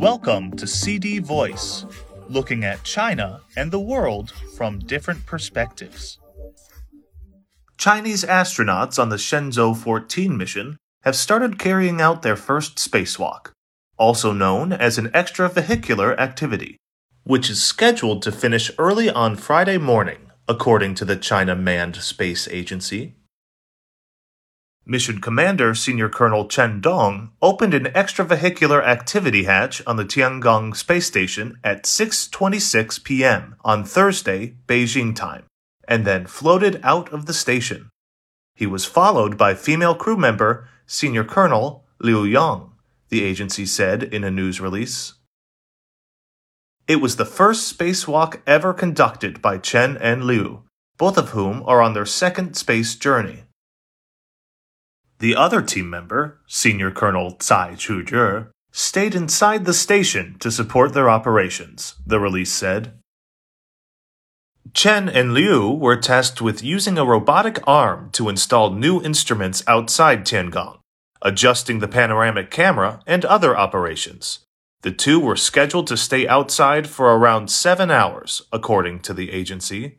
Welcome to CD Voice, looking at China and the world from different perspectives. Chinese astronauts on the Shenzhou 14 mission have started carrying out their first spacewalk, also known as an extravehicular activity, which is scheduled to finish early on Friday morning, according to the China Manned Space Agency. Mission Commander Senior Colonel Chen Dong opened an extravehicular activity hatch on the Tiangong space station at 6:26 p.m. on Thursday, Beijing time, and then floated out of the station. He was followed by female crew member Senior Colonel Liu Yang, the agency said in a news release. It was the first spacewalk ever conducted by Chen and Liu, both of whom are on their second space journey. The other team member, Senior Colonel Cai Xuzhe, stayed inside the station to support their operations, the release said. Chen and Liu were tasked with using a robotic arm to install new instruments outside Tiangong, adjusting the panoramic camera, and other operations. The two were scheduled to stay outside for around seven hours, according to the agency.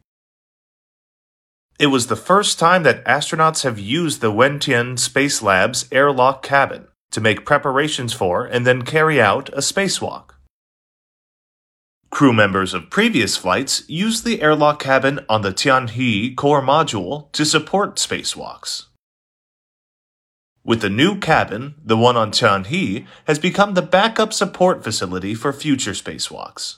It was the first time that astronauts have used the Wentian Space Lab's airlock cabin to make preparations for and then carry out a spacewalk. Crew members of previous flights used the airlock cabin on the Tianhe core module to support spacewalks. With the new cabin, the one on Tianhe has become the backup support facility for future spacewalks.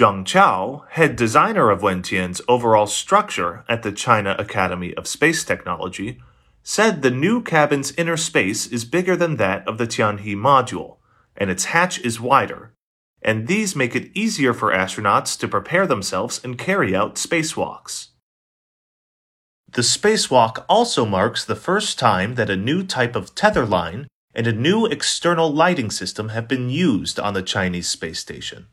Zhang Chao, head designer of Wentian's overall structure at the China Academy of Space Technology, said the new cabin's inner space is bigger than that of the Tianhe module, and its hatch is wider, and these make it easier for astronauts to prepare themselves and carry out spacewalks. The spacewalk also marks the first time that a new type of tether line and a new external lighting system have been used on the Chinese space station.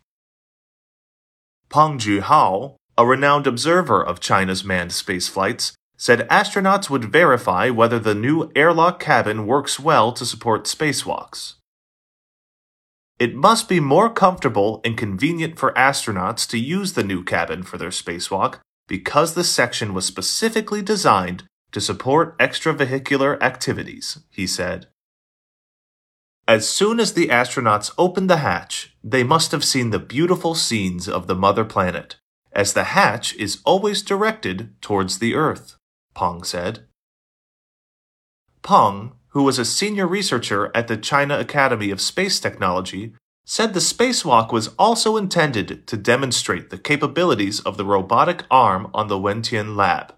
Pang Zhihao, a renowned observer of China's manned space flights, said astronauts would verify whether the new airlock cabin works well to support spacewalks. It must be more comfortable and convenient for astronauts to use the new cabin for their spacewalk because the section was specifically designed to support extravehicular activities, he said. As soon as the astronauts opened the hatch, they must have seen the beautiful scenes of the mother planet, as the hatch is always directed towards the Earth, Pang said. Pang, who was a senior researcher at the China Academy of Space Technology, said the spacewalk was also intended to demonstrate the capabilities of the robotic arm on the Wentian lab.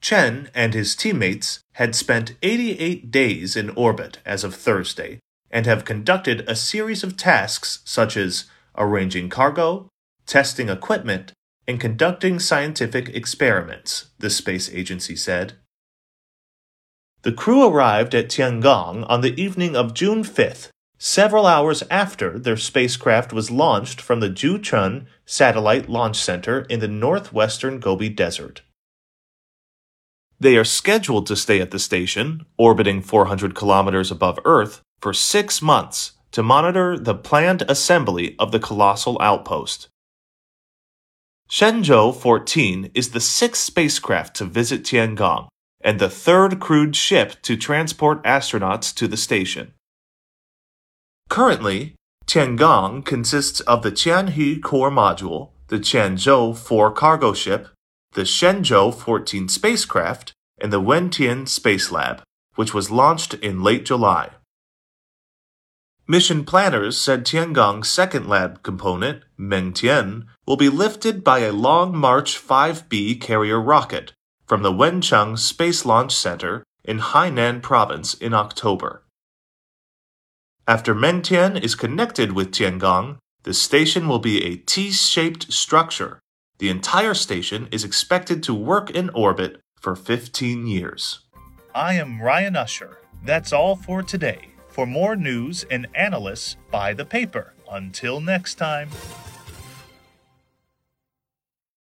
Chen and his teammates had spent 88 days in orbit as of Thursday and have conducted a series of tasks such as arranging cargo, testing equipment, and conducting scientific experiments, the space agency said. The crew arrived at Tiangong on the evening of June 5th, several hours after their spacecraft was launched from the Jiuquan Satellite Launch Center in the northwestern Gobi Desert. They are scheduled to stay at the station, orbiting 400 kilometers above Earth, for six months to monitor the planned assembly of the colossal outpost. Shenzhou 14 is the sixth spacecraft to visit Tiangong and the third crewed ship to transport astronauts to the station. Currently, Tiangong consists of the Tianhe core module, the Tianzhou 4 cargo ship, the Shenzhou 14 spacecraft, and the Wentian Space Lab, which was launched in late July. Mission planners said Tiangong's second lab component, Mengtian, will be lifted by a Long March 5B carrier rocket from the Wenchang Space Launch Center in Hainan Province in October. After Mengtian is connected with Tiangong, the station will be a T shaped structure the entire station is expected to work in orbit for 15 years. I am Ryan Usher. That's all for today. For more news and analysis, buy the paper. Until next time.